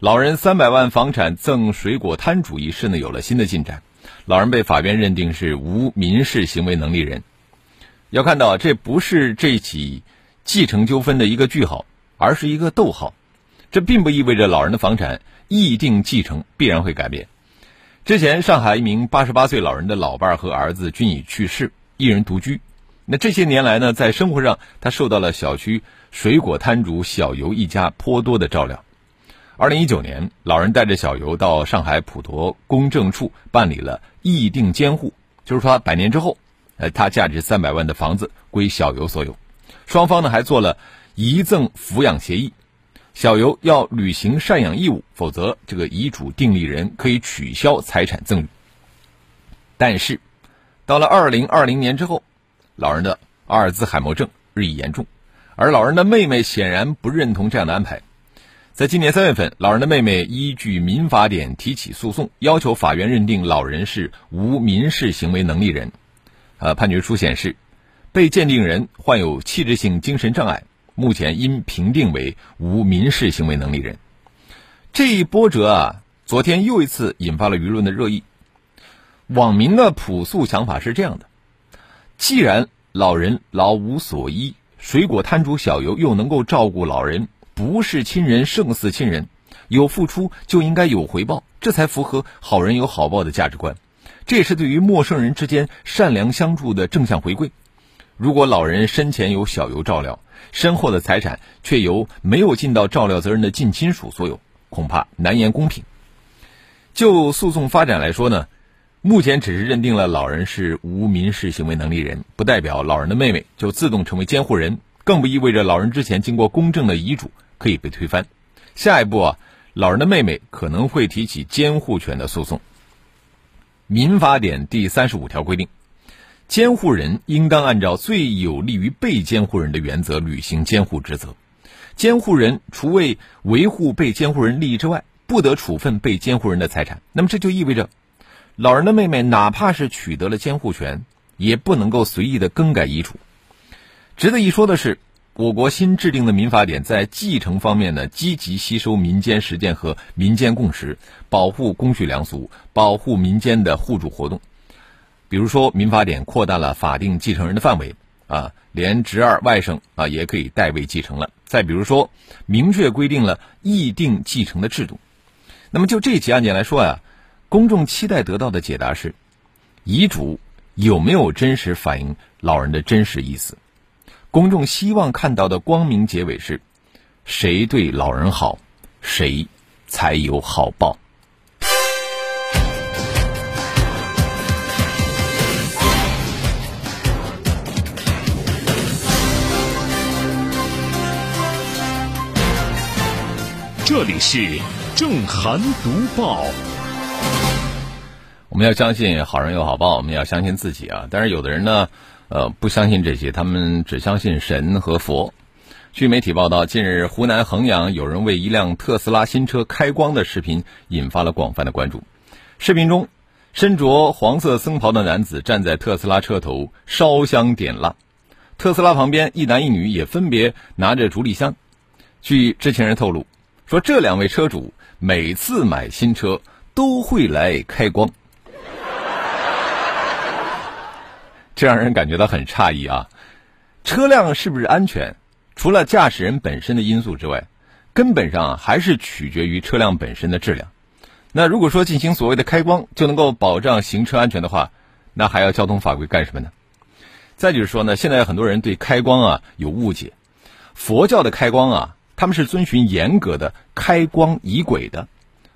老人三百万房产赠水果摊主一事呢有了新的进展，老人被法院认定是无民事行为能力人。要看到，这不是这起继承纠纷的一个句号。而是一个逗号，这并不意味着老人的房产议定继承必然会改变。之前，上海一名八十八岁老人的老伴儿和儿子均已去世，一人独居。那这些年来呢，在生活上他受到了小区水果摊主小游一家颇多的照料。二零一九年，老人带着小游到上海普陀公证处办理了议定监护，就是说百年之后，呃，他价值三百万的房子归小游所有。双方呢还做了。遗赠抚养协议，小游要履行赡养义务，否则这个遗嘱订立人可以取消财产赠与。但是，到了二零二零年之后，老人的阿尔兹海默症日益严重，而老人的妹妹显然不认同这样的安排。在今年三月份，老人的妹妹依据民法典提起诉讼，要求法院认定老人是无民事行为能力人。呃，判决书显示，被鉴定人患有器质性精神障碍。目前因评定为无民事行为能力人，这一波折啊，昨天又一次引发了舆论的热议。网民的朴素想法是这样的：既然老人老无所依，水果摊主小游又能够照顾老人，不是亲人胜似亲人，有付出就应该有回报，这才符合好人有好报的价值观，这也是对于陌生人之间善良相助的正向回馈。如果老人生前有小游照料，身后的财产却由没有尽到照料责任的近亲属所有，恐怕难言公平。就诉讼发展来说呢，目前只是认定了老人是无民事行为能力人，不代表老人的妹妹就自动成为监护人，更不意味着老人之前经过公证的遗嘱可以被推翻。下一步啊，老人的妹妹可能会提起监护权的诉讼。民法典第三十五条规定。监护人应当按照最有利于被监护人的原则履行监护职责。监护人除为维护被监护人利益之外，不得处分被监护人的财产。那么这就意味着，老人的妹妹哪怕是取得了监护权，也不能够随意的更改遗嘱。值得一说的是，我国新制定的民法典在继承方面呢，积极吸收民间实践和民间共识，保护公序良俗，保护民间的互助活动。比如说，民法典扩大了法定继承人的范围，啊，连侄儿、外甥啊也可以代位继承了。再比如说，明确规定了议定继承的制度。那么就这起案件来说呀，公众期待得到的解答是：遗嘱有没有真实反映老人的真实意思？公众希望看到的光明结尾是：谁对老人好，谁才有好报。这里是正涵读报。我们要相信好人有好报，我们要相信自己啊！但是有的人呢，呃，不相信这些，他们只相信神和佛。据媒体报道，近日湖南衡阳有人为一辆特斯拉新车开光的视频引发了广泛的关注。视频中，身着黄色僧袍的男子站在特斯拉车头烧香点蜡，特斯拉旁边一男一女也分别拿着竹立香。据知情人透露。说这两位车主每次买新车都会来开光，这让人感觉到很诧异啊！车辆是不是安全？除了驾驶人本身的因素之外，根本上还是取决于车辆本身的质量。那如果说进行所谓的开光就能够保障行车安全的话，那还要交通法规干什么呢？再就是说呢，现在很多人对开光啊有误解，佛教的开光啊。他们是遵循严格的开光仪轨的，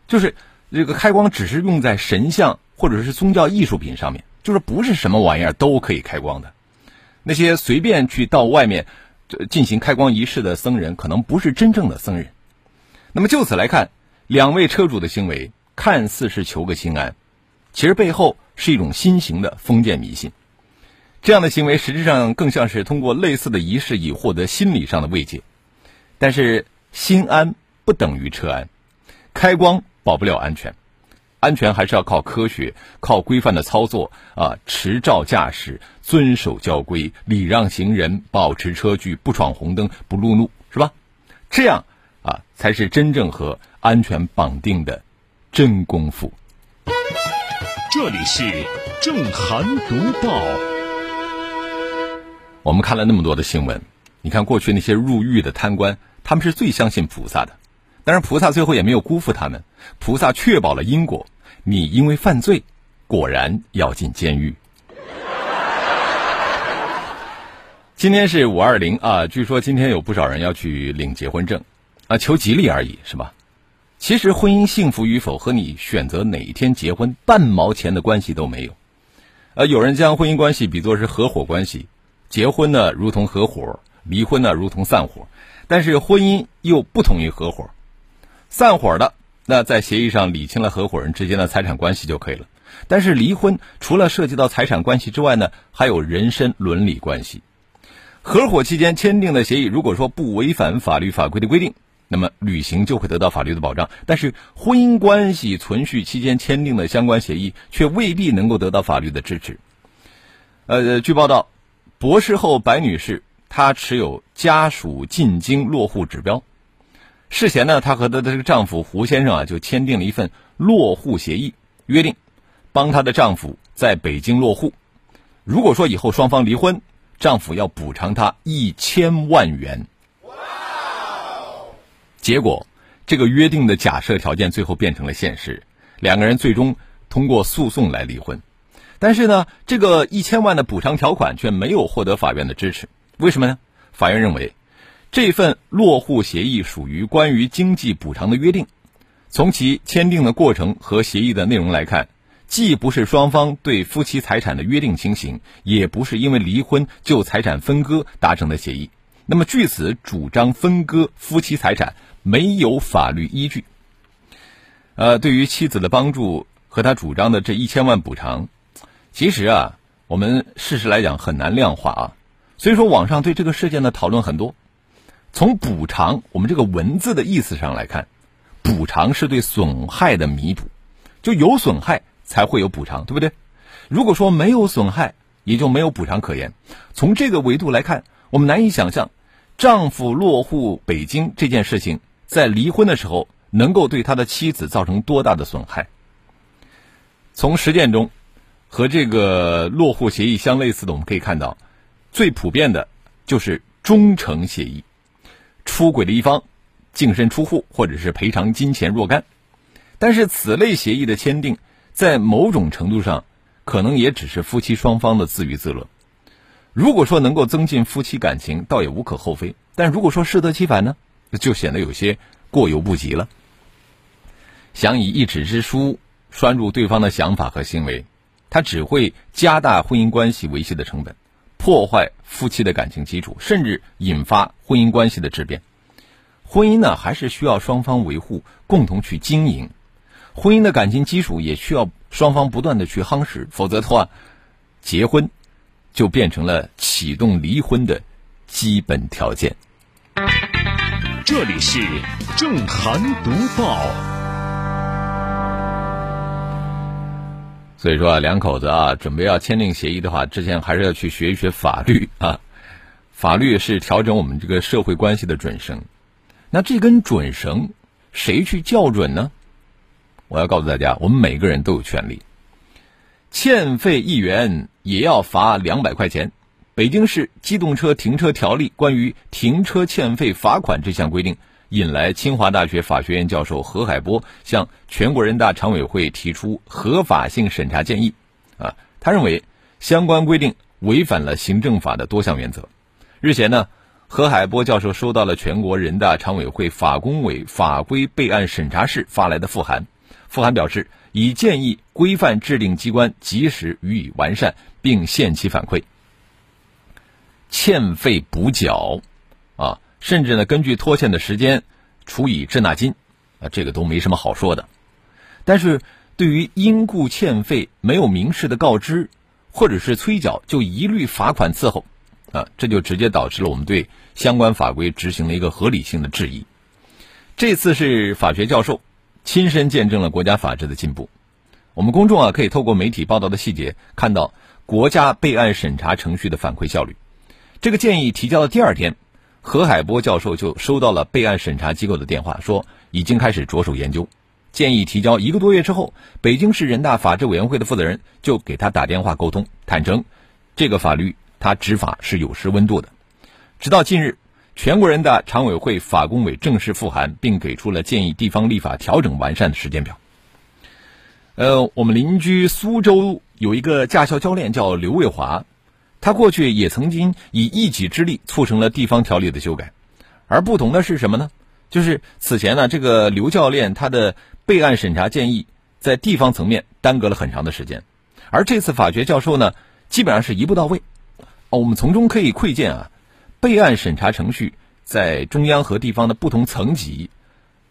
就是这个开光只是用在神像或者是宗教艺术品上面，就是不是什么玩意儿都可以开光的。那些随便去到外面进行开光仪式的僧人，可能不是真正的僧人。那么就此来看，两位车主的行为看似是求个心安，其实背后是一种新型的封建迷信。这样的行为实质上更像是通过类似的仪式以获得心理上的慰藉。但是心安不等于车安，开光保不了安全，安全还是要靠科学、靠规范的操作啊，持照驾驶，遵守交规，礼让行人，保持车距，不闯红灯，不路怒，是吧？这样啊，才是真正和安全绑定的真功夫。这里是正涵读报。我们看了那么多的新闻，你看过去那些入狱的贪官，他们是最相信菩萨的，但是菩萨最后也没有辜负他们，菩萨确保了因果，你因为犯罪，果然要进监狱。今天是五二零啊，据说今天有不少人要去领结婚证，啊，求吉利而已，是吧？其实婚姻幸福与否和你选择哪一天结婚半毛钱的关系都没有。呃，有人将婚姻关系比作是合伙关系，结婚呢如同合伙，离婚呢如同散伙，但是婚姻又不同于合伙。散伙的那在协议上理清了合伙人之间的财产关系就可以了，但是离婚除了涉及到财产关系之外呢，还有人身伦理关系。合伙期间签订的协议，如果说不违反法律法规的规定，那么履行就会得到法律的保障。但是婚姻关系存续期间签订的相关协议，却未必能够得到法律的支持。呃，据报道，博士后白女士她持有家属进京落户指标，事前呢，她和她的这个丈夫胡先生啊，就签订了一份落户协议，约定帮她的丈夫在北京落户。如果说以后双方离婚，丈夫要补偿她一千万元。结果，这个约定的假设条件最后变成了现实，两个人最终通过诉讼来离婚。但是呢，这个一千万的补偿条款却没有获得法院的支持。为什么呢？法院认为，这份落户协议属于关于经济补偿的约定，从其签订的过程和协议的内容来看。既不是双方对夫妻财产的约定情形，也不是因为离婚就财产分割达成的协议。那么，据此主张分割夫妻财产没有法律依据。呃，对于妻子的帮助和他主张的这一千万补偿，其实啊，我们事实来讲很难量化啊。所以说，网上对这个事件的讨论很多。从补偿我们这个文字的意思上来看，补偿是对损害的弥补，就有损害。才会有补偿，对不对？如果说没有损害，也就没有补偿可言。从这个维度来看，我们难以想象，丈夫落户北京这件事情，在离婚的时候能够对他的妻子造成多大的损害。从实践中，和这个落户协议相类似的，我们可以看到，最普遍的就是忠诚协议，出轨的一方净身出户，或者是赔偿金钱若干。但是此类协议的签订。在某种程度上，可能也只是夫妻双方的自娱自乐。如果说能够增进夫妻感情，倒也无可厚非。但如果说适得其反呢，就显得有些过犹不及了。想以一纸之书拴住对方的想法和行为，它只会加大婚姻关系维系的成本，破坏夫妻的感情基础，甚至引发婚姻关系的质变。婚姻呢，还是需要双方维护，共同去经营。婚姻的感情基础也需要双方不断的去夯实，否则的话，结婚就变成了启动离婚的基本条件。这里是正涵读报。所以说啊，两口子啊，准备要签订协议的话，之前还是要去学一学法律啊。法律是调整我们这个社会关系的准绳，那这根准绳谁去校准呢？我要告诉大家，我们每个人都有权利。欠费一元也要罚两百块钱。北京市机动车停车条例关于停车欠费罚款这项规定，引来清华大学法学院教授何海波向全国人大常委会提出合法性审查建议。啊，他认为相关规定违反了行政法的多项原则。日前呢，何海波教授收到了全国人大常委会法工委法规备案审查室发来的复函。复函表示，已建议规范制定机关及时予以完善，并限期反馈。欠费补缴，啊，甚至呢，根据拖欠的时间，处以滞纳金，啊，这个都没什么好说的。但是对于因故欠费没有明示的告知，或者是催缴，就一律罚款伺候，啊，这就直接导致了我们对相关法规执行了一个合理性的质疑。这次是法学教授亲身见证了国家法治的进步。我们公众啊，可以透过媒体报道的细节，看到国家备案审查程序的反馈效率。这个建议提交的第二天，何海波教授就收到了备案审查机构的电话，说已经开始着手研究。建议提交一个多月之后，北京市人大法制委员会的负责人就给他打电话沟通，坦诚这个法律他执法是有失温度的。直到近日，全国人大常委会法工委正式复函，并给出了建议地方立法调整完善的时间表。呃，我们邻居苏州有一个驾校教练叫刘卫华。他过去也曾经以一己之力促成了地方条例的修改，而不同的是什么呢？就是此前呢，这个刘教练他的备案审查建议在地方层面耽搁了很长的时间，而这次法学教授呢，基本上是一步到位。哦，我们从中可以窥见啊，备案审查程序在中央和地方的不同层级，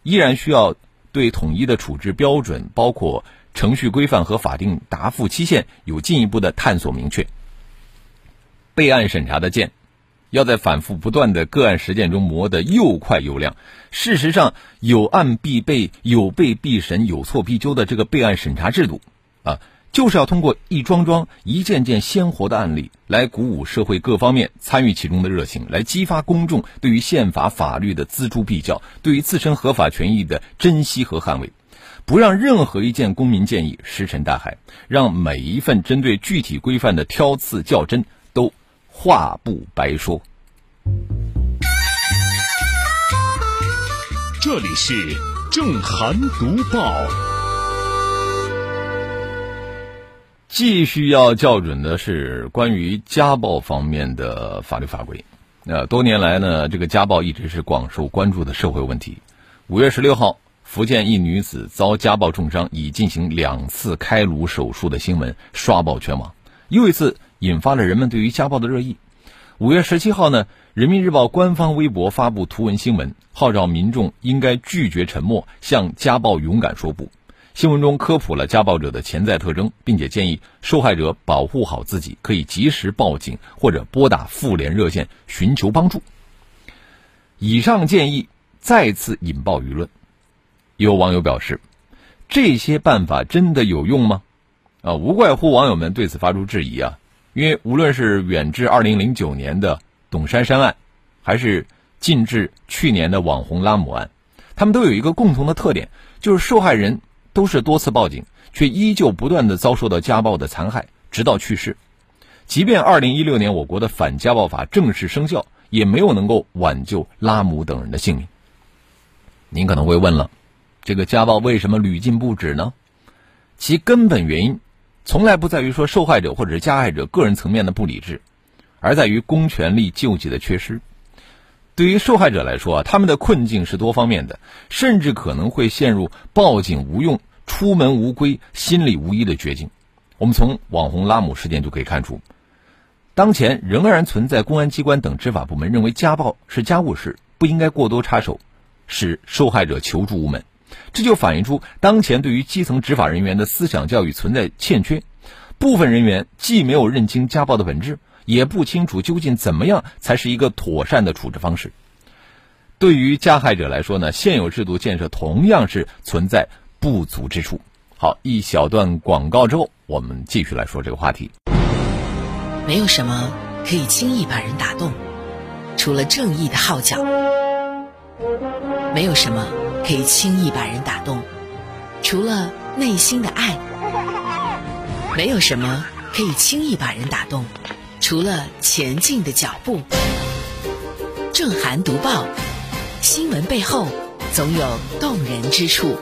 依然需要对统一的处置标准，包括程序规范和法定答复期限有进一步的探索明确。备案审查的剑，要在反复不断的个案实践中磨得又快又亮。事实上，有案必备、有备必审、有错必纠的这个备案审查制度，啊，就是要通过一桩桩、一件件鲜活的案例，来鼓舞社会各方面参与其中的热情，来激发公众对于宪法法律的锱铢必较，对于自身合法权益的珍惜和捍卫，不让任何一件公民建议石沉大海，让每一份针对具体规范的挑刺较真。话不白说，这里是正涵读报。继续要校准的是关于家暴方面的法律法规。呃，多年来呢，这个家暴一直是广受关注的社会问题。五月十六号，福建一女子遭家暴重伤，已进行两次开颅手术的新闻刷爆全网，又一次。引发了人们对于家暴的热议。五月十七号呢，人民日报官方微博发布图文新闻，号召民众应该拒绝沉默，向家暴勇敢说不。新闻中科普了家暴者的潜在特征，并且建议受害者保护好自己，可以及时报警或者拨打妇联热线寻求帮助。以上建议再次引爆舆论，有网友表示：这些办法真的有用吗？啊，无怪乎网友们对此发出质疑啊。因为无论是远至二零零九年的董珊珊案，还是近至去年的网红拉姆案，他们都有一个共同的特点，就是受害人都是多次报警，却依旧不断的遭受到家暴的残害，直到去世。即便二零一六年我国的反家暴法正式生效，也没有能够挽救拉姆等人的性命。您可能会问了，这个家暴为什么屡禁不止呢？其根本原因。从来不在于说受害者或者是加害者个人层面的不理智，而在于公权力救济的缺失。对于受害者来说，他们的困境是多方面的，甚至可能会陷入报警无用、出门无归、心理无依的绝境。我们从网红拉姆事件就可以看出，当前仍然存在公安机关等执法部门认为家暴是家务事，不应该过多插手，使受害者求助无门。这就反映出当前对于基层执法人员的思想教育存在欠缺，部分人员既没有认清家暴的本质，也不清楚究竟怎么样才是一个妥善的处置方式。对于加害者来说呢，现有制度建设同样是存在不足之处。好，一小段广告之后，我们继续来说这个话题。没有什么可以轻易把人打动，除了正义的号角。没有什么。可以轻易把人打动，除了内心的爱；没有什么可以轻易把人打动，除了前进的脚步。正涵读报，新闻背后总有动人之处。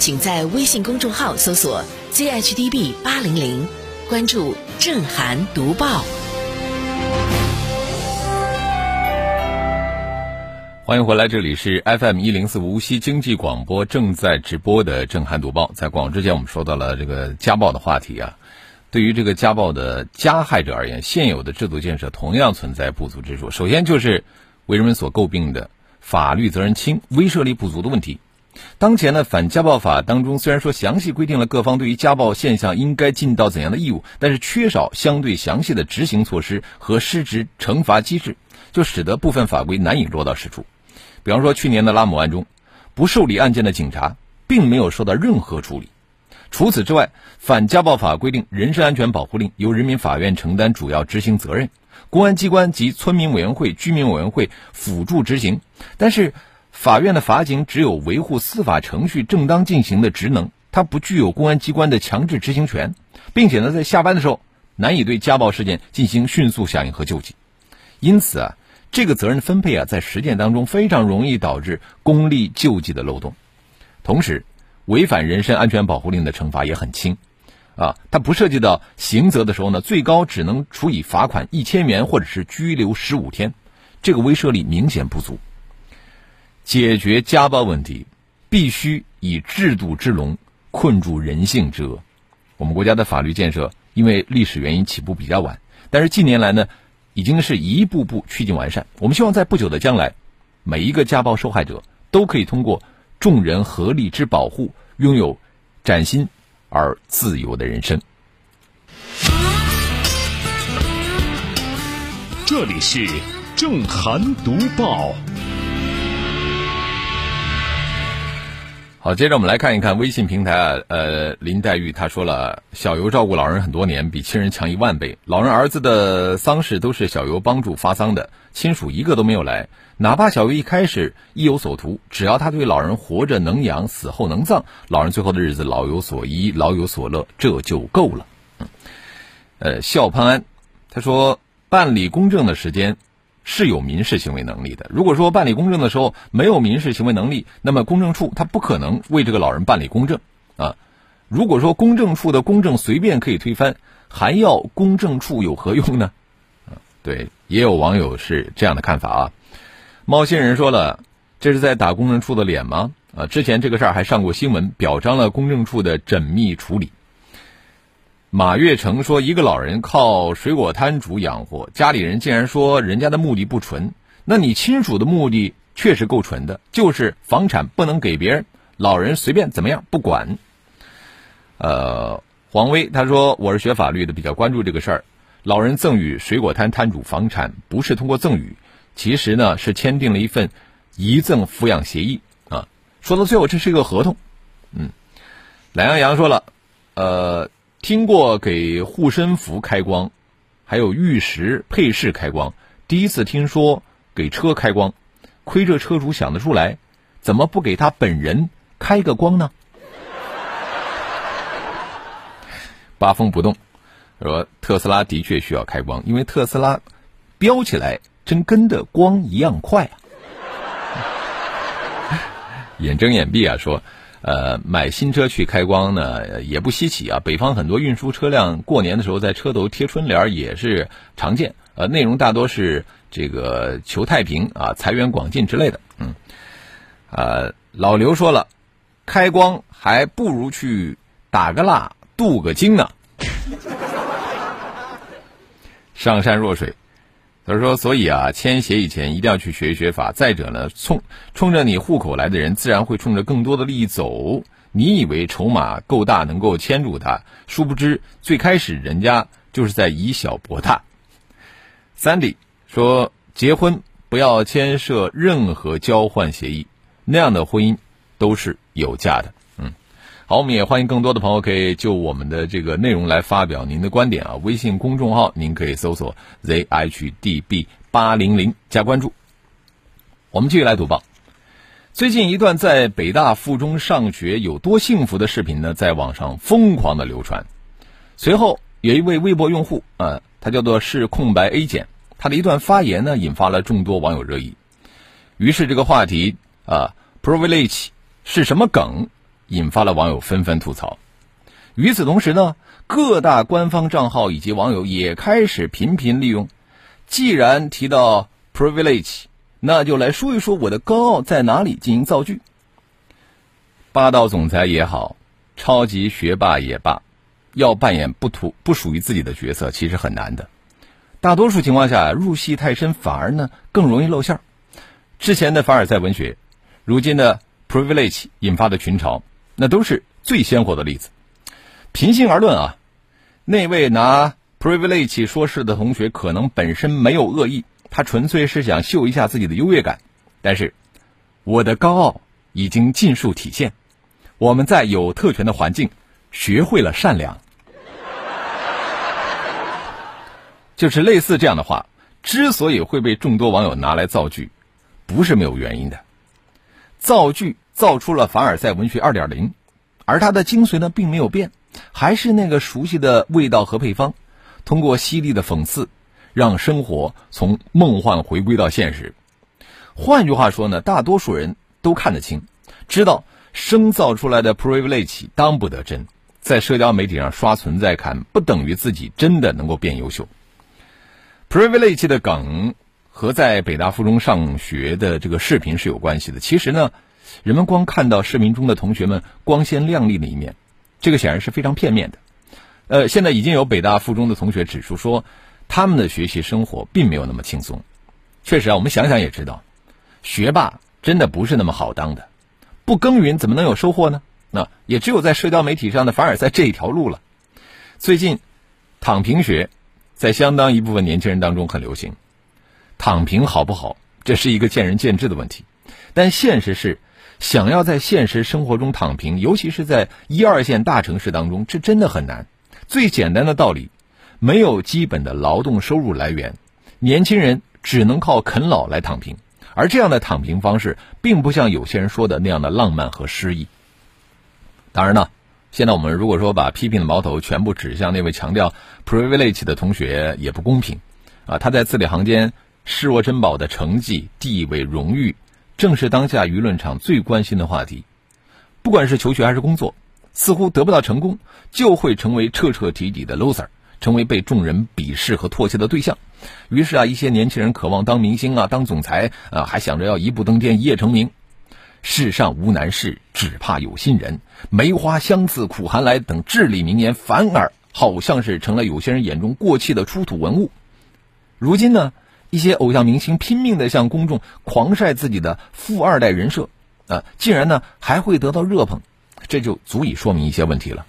请在微信公众号搜索 “zhdb 八零零”，关注正涵读报。欢迎回来，这里是 FM 一零四无锡经济广播正在直播的《震撼读报》。在广之前，我们说到了这个家暴的话题啊。对于这个家暴的加害者而言，现有的制度建设同样存在不足之处。首先就是为人们所诟病的法律责任轻、威慑力不足的问题。当前呢，反家暴法当中虽然说详细规定了各方对于家暴现象应该尽到怎样的义务，但是缺少相对详细的执行措施和失职惩罚机制，就使得部分法规难以落到实处。比方说，去年的拉姆案中，不受理案件的警察并没有受到任何处理。除此之外，反家暴法规定，人身安全保护令由人民法院承担主要执行责任，公安机关及村民委员会、居民委员会辅助执行，但是。法院的法警只有维护司法程序正当进行的职能，他不具有公安机关的强制执行权，并且呢，在下班的时候难以对家暴事件进行迅速响应和救济。因此啊，这个责任分配啊，在实践当中非常容易导致公力救济的漏洞。同时，违反人身安全保护令的惩罚也很轻，啊，它不涉及到刑责的时候呢，最高只能处以罚款一千元或者是拘留十五天，这个威慑力明显不足。解决家暴问题，必须以制度之笼困住人性之恶。我们国家的法律建设因为历史原因起步比较晚，但是近年来呢，已经是一步步趋近完善。我们希望在不久的将来，每一个家暴受害者都可以通过众人合力之保护，拥有崭新而自由的人生。这里是正涵读报。好，接着我们来看一看微信平台啊，呃，林黛玉她说了，小游照顾老人很多年，比亲人强一万倍。老人儿子的丧事都是小游帮助发丧的，亲属一个都没有来。哪怕小游一开始意有所图，只要他对老人活着能养，死后能葬，老人最后的日子老有所依，老有所乐，这就够了。嗯，呃，笑潘安他说，办理公证的时间。是有民事行为能力的。如果说办理公证的时候没有民事行为能力，那么公证处他不可能为这个老人办理公证啊。如果说公证处的公证随便可以推翻，还要公证处有何用呢？啊，对，也有网友是这样的看法啊。猫星人说了，这是在打公证处的脸吗？啊，之前这个事儿还上过新闻，表彰了公证处的缜密处理。马月成说：“一个老人靠水果摊主养活，家里人竟然说人家的目的不纯。那你亲属的目的确实够纯的，就是房产不能给别人，老人随便怎么样不管。”呃，黄威他说：“我是学法律的，比较关注这个事儿。老人赠与水果摊摊主房产，不是通过赠与，其实呢是签订了一份遗赠抚养协议啊。说到最后，这是一个合同。嗯，懒羊羊说了，呃。”听过给护身符开光，还有玉石配饰开光，第一次听说给车开光，亏这车主想得出来，怎么不给他本人开个光呢？八风不动说特斯拉的确需要开光，因为特斯拉飙起来真跟的光一样快啊！眼睁眼闭啊说。呃，买新车去开光呢，也不稀奇啊。北方很多运输车辆过年的时候在车头贴春联也是常见。呃，内容大多是这个求太平啊、财源广进之类的。嗯，呃，老刘说了，开光还不如去打个蜡、镀个金呢。上善若水。他说：“所以啊，签协议前一定要去学一学法。再者呢，冲冲着你户口来的人，自然会冲着更多的利益走。你以为筹码够大能够牵住他，殊不知最开始人家就是在以小博大。”三弟说：“结婚不要牵涉任何交换协议，那样的婚姻都是有价的。”好，我们也欢迎更多的朋友可以就我们的这个内容来发表您的观点啊。微信公众号您可以搜索 zhdb 八零零加关注。我们继续来读报。最近一段在北大附中上学有多幸福的视频呢，在网上疯狂的流传。随后有一位微博用户啊，他叫做是空白 A 减，他的一段发言呢，引发了众多网友热议。于是这个话题啊，privilege 是什么梗？引发了网友纷纷吐槽。与此同时呢，各大官方账号以及网友也开始频频利用。既然提到 privilege，那就来说一说我的高傲在哪里进行造句。霸道总裁也好，超级学霸也罢，要扮演不图不属于自己的角色，其实很难的。大多数情况下，入戏太深反而呢更容易露馅儿。之前的凡尔赛文学，如今的。privilege 引发的群嘲，那都是最鲜活的例子。平心而论啊，那位拿 privilege 说事的同学可能本身没有恶意，他纯粹是想秀一下自己的优越感。但是，我的高傲已经尽数体现。我们在有特权的环境，学会了善良。就是类似这样的话，之所以会被众多网友拿来造句，不是没有原因的。造句造出了凡尔赛文学二点零，而它的精髓呢，并没有变，还是那个熟悉的味道和配方。通过犀利的讽刺，让生活从梦幻回归到现实。换句话说呢，大多数人都看得清，知道生造出来的 privilege 当不得真，在社交媒体上刷存在感，不等于自己真的能够变优秀。privilege 的梗和在北大附中上学的这个视频是有关系的。其实呢，人们光看到视频中的同学们光鲜亮丽的一面，这个显然是非常片面的。呃，现在已经有北大附中的同学指出说，他们的学习生活并没有那么轻松。确实啊，我们想想也知道，学霸真的不是那么好当的。不耕耘怎么能有收获呢？那也只有在社交媒体上的凡尔赛这一条路了。最近，躺平学。在相当一部分年轻人当中很流行，躺平好不好？这是一个见仁见智的问题。但现实是，想要在现实生活中躺平，尤其是在一二线大城市当中，这真的很难。最简单的道理，没有基本的劳动收入来源，年轻人只能靠啃老来躺平。而这样的躺平方式，并不像有些人说的那样的浪漫和诗意。当然呢。现在我们如果说把批评的矛头全部指向那位强调 privilege 的同学，也不公平，啊，他在字里行间视若珍宝的成绩、地位、荣誉，正是当下舆论场最关心的话题。不管是求学还是工作，似乎得不到成功，就会成为彻彻底底的 loser，成为被众人鄙视和唾弃的对象。于是啊，一些年轻人渴望当明星啊，当总裁啊，还想着要一步登天、一夜成名。世上无难事，只怕有心人。梅花香自苦寒来等至理名言，反而好像是成了有些人眼中过气的出土文物。如今呢，一些偶像明星拼命的向公众狂晒自己的富二代人设，啊，竟然呢还会得到热捧，这就足以说明一些问题了。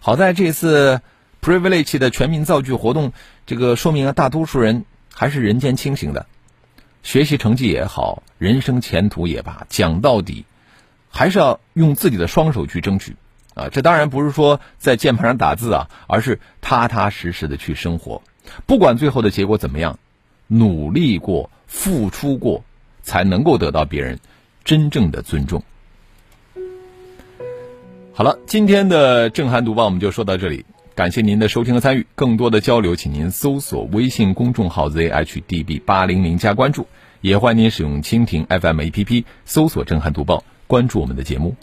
好在这次 privilege 的全民造句活动，这个说明了大多数人还是人间清醒的。学习成绩也好，人生前途也罢，讲到底，还是要用自己的双手去争取啊！这当然不是说在键盘上打字啊，而是踏踏实实的去生活。不管最后的结果怎么样，努力过、付出过，才能够得到别人真正的尊重。好了，今天的正涵读报我们就说到这里，感谢您的收听和参与。更多的交流，请您搜索微信公众号 zhdb 八零零加关注。也欢迎您使用蜻蜓 FM APP 搜索“震撼读报”，关注我们的节目。